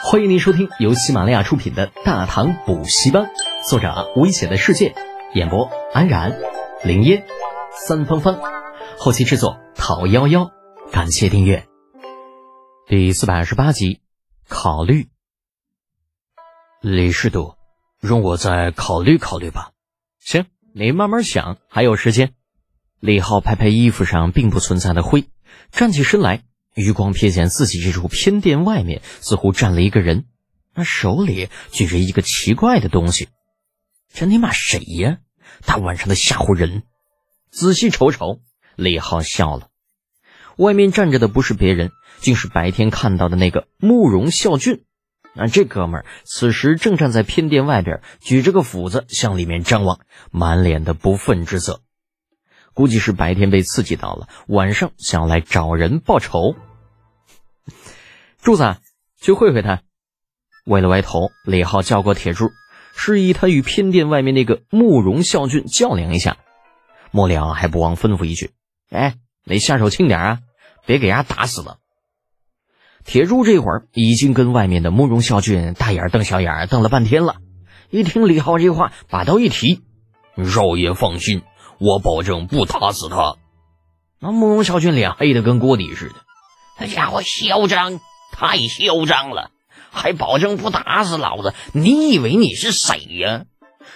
欢迎您收听由喜马拉雅出品的《大唐补习班》，作者危险的世界，演播安然、林烟、三芳芳，后期制作陶幺幺。感谢订阅。第四百二十八集，考虑。李师督，容我再考虑考虑吧。行，你慢慢想，还有时间。李浩拍拍衣服上并不存在的灰，站起身来。余光瞥见自己这处偏殿外面，似乎站了一个人，那手里举着一个奇怪的东西。这尼玛谁呀？大晚上的吓唬人！仔细瞅瞅，李浩笑了。外面站着的不是别人，竟是白天看到的那个慕容孝俊。那这哥们儿此时正站在偏殿外边，举着个斧子向里面张望，满脸的不忿之色。估计是白天被刺激到了，晚上想来找人报仇。柱子，去会会他。歪了歪头，李浩叫过铁柱，示意他与偏殿外面那个慕容孝俊较量一下。末了还不忘吩咐一句：“哎，你下手轻点啊，别给伢打死了。”铁柱这会儿已经跟外面的慕容孝俊大眼瞪小眼瞪了半天了，一听李浩这话，把刀一提：“少爷放心，我保证不打死他。”那慕容孝俊脸黑的跟锅底似的，那家伙嚣张。太嚣张了，还保证不打死老子？你以为你是谁呀？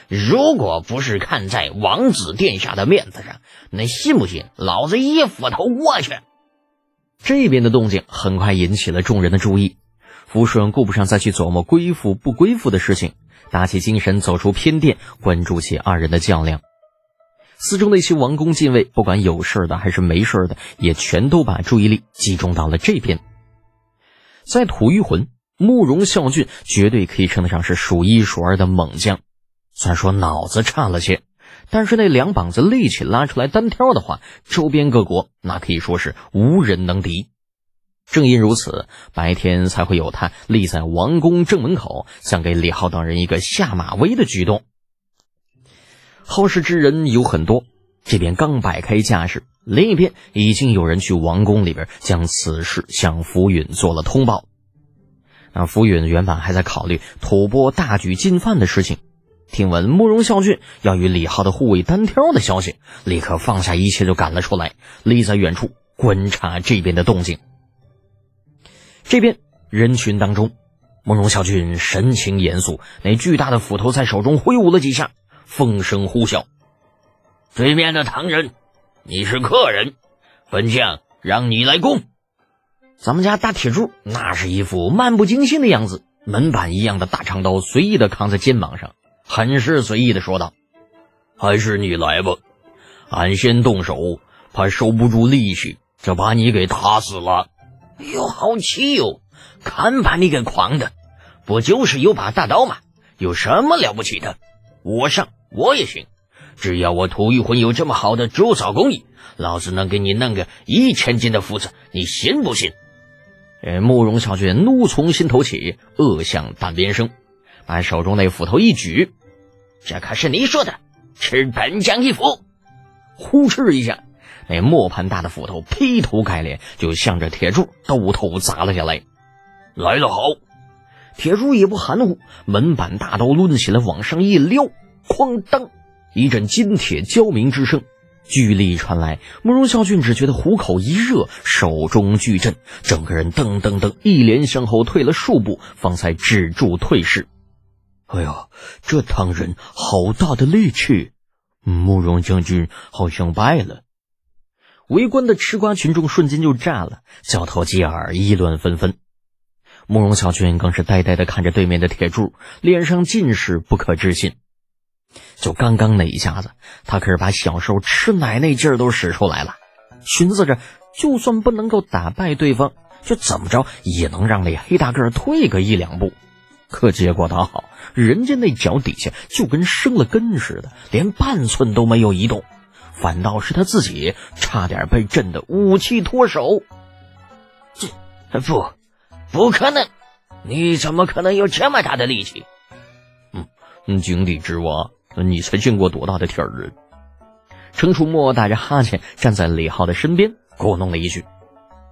如果不是看在王子殿下的面子上，那信不信老子一斧头过去？这边的动静很快引起了众人的注意。福顺顾不上再去琢磨归附不归附的事情，打起精神走出偏殿，关注起二人的较量。四周那些王公禁卫，不管有事的还是没事的，也全都把注意力集中到了这边。在吐玉魂，慕容孝俊绝对可以称得上是数一数二的猛将。虽然说脑子差了些，但是那两膀子力气拉出来单挑的话，周边各国那可以说是无人能敌。正因如此，白天才会有他立在王宫正门口，想给李浩等人一个下马威的举动。好事之人有很多，这边刚摆开架势。另一边已经有人去王宫里边将此事向浮云做了通报。那浮云原本还在考虑吐蕃大举进犯的事情，听闻慕容孝俊要与李浩的护卫单挑的消息，立刻放下一切就赶了出来，立在远处观察这边的动静。这边人群当中，慕容孝俊神情严肃，那巨大的斧头在手中挥舞了几下，风声呼啸，对面的唐人。你是客人，本将让你来攻。咱们家大铁柱那是一副漫不经心的样子，门板一样的大长刀随意的扛在肩膀上，很是随意的说道：“还是你来吧，俺先动手，怕收不住力气，就把你给打死了。”哟，好气哟！看把你给狂的，不就是有把大刀吗？有什么了不起的？我上，我也行。只要我吐玉魂有这么好的铸造工艺，老子能给你弄个一千斤的斧子，你信不信？呃，慕容小俊怒从心头起，恶向胆边生，把手中那斧头一举，这可是你说的，吃本将一斧！呼哧一下，那磨盘大的斧头劈头盖脸就向着铁柱兜头砸了下来。来得好，铁柱也不含糊，门板大刀抡起来往上一撩，哐当。一阵金铁交鸣之声，巨力传来。慕容孝俊只觉得虎口一热，手中巨震，整个人噔噔噔一连向后退了数步，方才止住退势。哎呀，这唐人好大的力气！慕容将军好像败了。围观的吃瓜群众瞬间就炸了，交头接耳，议论纷纷。慕容孝俊更是呆呆的看着对面的铁柱，脸上尽是不可置信。就刚刚那一下子，他可是把小时候吃奶那劲儿都使出来了，寻思着就算不能够打败对方，就怎么着也能让那黑大个退个一两步。可结果倒好，人家那脚底下就跟生了根似的，连半寸都没有移动，反倒是他自己差点被震得武器脱手。这不，不可能！你怎么可能有这么大的力气？嗯，井底之蛙。你才见过多大的天儿！程楚墨打着哈欠站在李浩的身边，咕哝了一句，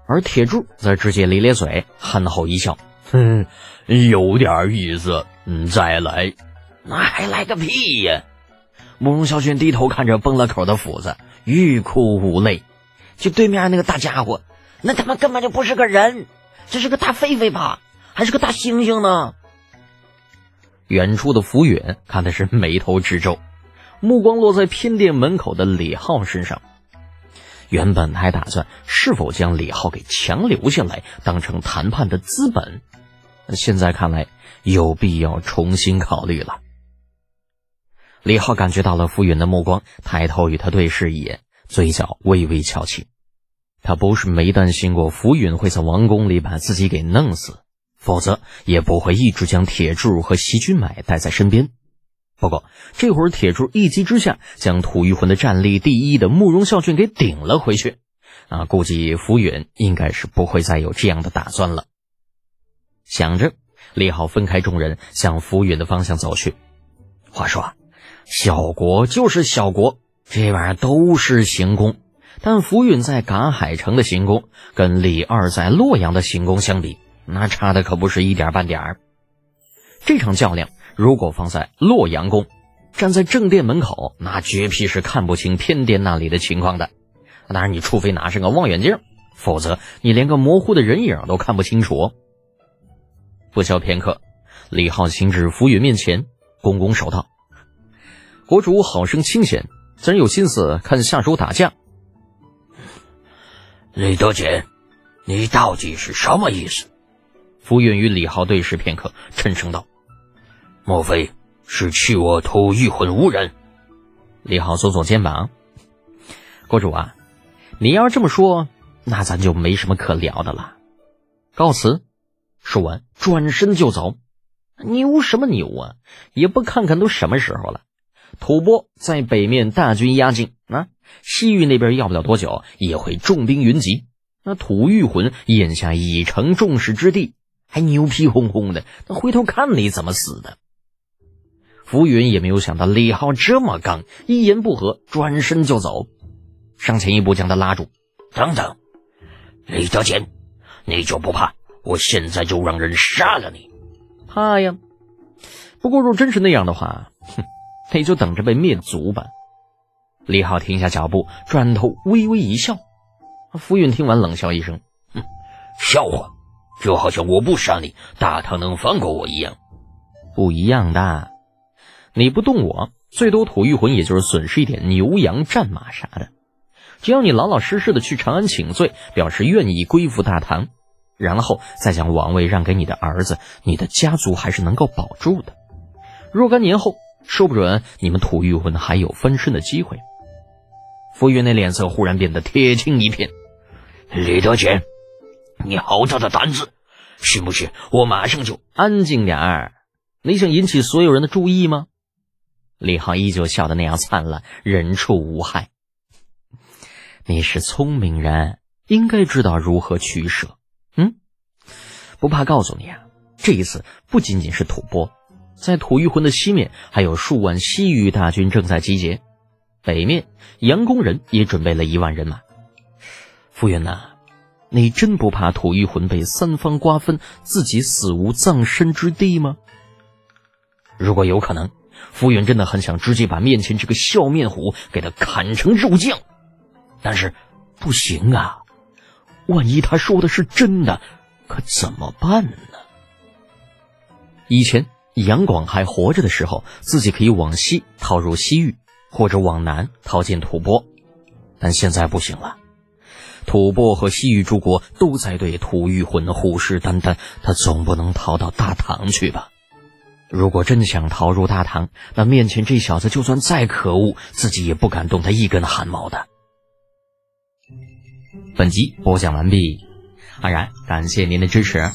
而铁柱则直接咧咧嘴，憨厚一笑：“哼，有点意思。嗯，再来。那还来个屁呀！慕容小轩低头看着崩了口的斧子，欲哭无泪。就对面那个大家伙，那他妈根本就不是个人，这是个大狒狒吧？还是个大猩猩呢？远处的福远看的是眉头直皱，目光落在偏殿门口的李浩身上。原本还打算是否将李浩给强留下来，当成谈判的资本，现在看来有必要重新考虑了。李浩感觉到了福远的目光，抬头与他对视一眼，嘴角微微翘起。他不是没担心过福允会在王宫里把自己给弄死，否则也不会一直将铁柱和席君买带在身边。不过这会儿铁柱一击之下，将吐玉魂的战力第一的慕容孝俊给顶了回去。啊，估计浮云应该是不会再有这样的打算了。想着，李浩分开众人，向浮云的方向走去。话说。小国就是小国，这玩意儿都是行宫。但浮云在嘎海城的行宫，跟李二在洛阳的行宫相比，那差的可不是一点半点儿。这场较量如果放在洛阳宫，站在正殿门口，那绝皮是看不清偏殿那里的情况的。当然，你除非拿上个望远镜，否则你连个模糊的人影都看不清楚。不消片刻，李浩行至浮云面前，拱拱手道。国主好生清闲，怎有心思看下属打架？李德简，你到底是什么意思？福允与李浩对视片刻，沉声道：“莫非是弃我图玉魂无人？”李浩耸耸肩膀：“国主啊，你要这么说，那咱就没什么可聊的了。告辞。”说完，转身就走。牛什么牛啊？也不看看都什么时候了。吐蕃在北面大军压境啊，西域那边要不了多久也会重兵云集。那吐玉魂眼下已成众矢之的，还牛皮哄哄的，那回头看你怎么死的？浮云也没有想到李浩这么刚，一言不合转身就走，上前一步将他拉住：“等等，李德简，你就不怕我现在就让人杀了你？怕呀！不过若真是那样的话，哼。”那就等着被灭族吧。李浩停下脚步，转头微微一笑。浮云听完，冷笑一声：“哼，笑话！就好像我不杀你，大唐能放过我一样。不一样的，你不动我，最多吐玉魂也就是损失一点牛羊战马啥的。只要你老老实实的去长安请罪，表示愿意归附大唐，然后再将王位让给你的儿子，你的家族还是能够保住的。若干年后。”说不准你们吐玉魂还有翻身的机会。傅云那脸色忽然变得铁青一片。李德简，你好大的胆子！信不信我马上就安静点儿？你想引起所有人的注意吗？李浩依旧笑得那样灿烂，人畜无害。你是聪明人，应该知道如何取舍。嗯，不怕告诉你啊，这一次不仅仅是吐蕃。在吐玉浑的西面，还有数万西域大军正在集结；北面，杨公人也准备了一万人马。傅云呐，你真不怕吐玉魂被三方瓜分，自己死无葬身之地吗？如果有可能，傅云真的很想直接把面前这个笑面虎给他砍成肉酱。但是，不行啊！万一他说的是真的，可怎么办呢？以前。杨广还活着的时候，自己可以往西逃入西域，或者往南逃进吐蕃，但现在不行了。吐蕃和西域诸国都在对吐玉魂虎视眈眈，他总不能逃到大唐去吧？如果真想逃入大唐，那面前这小子就算再可恶，自己也不敢动他一根汗毛的。本集播讲完毕，安然感谢您的支持。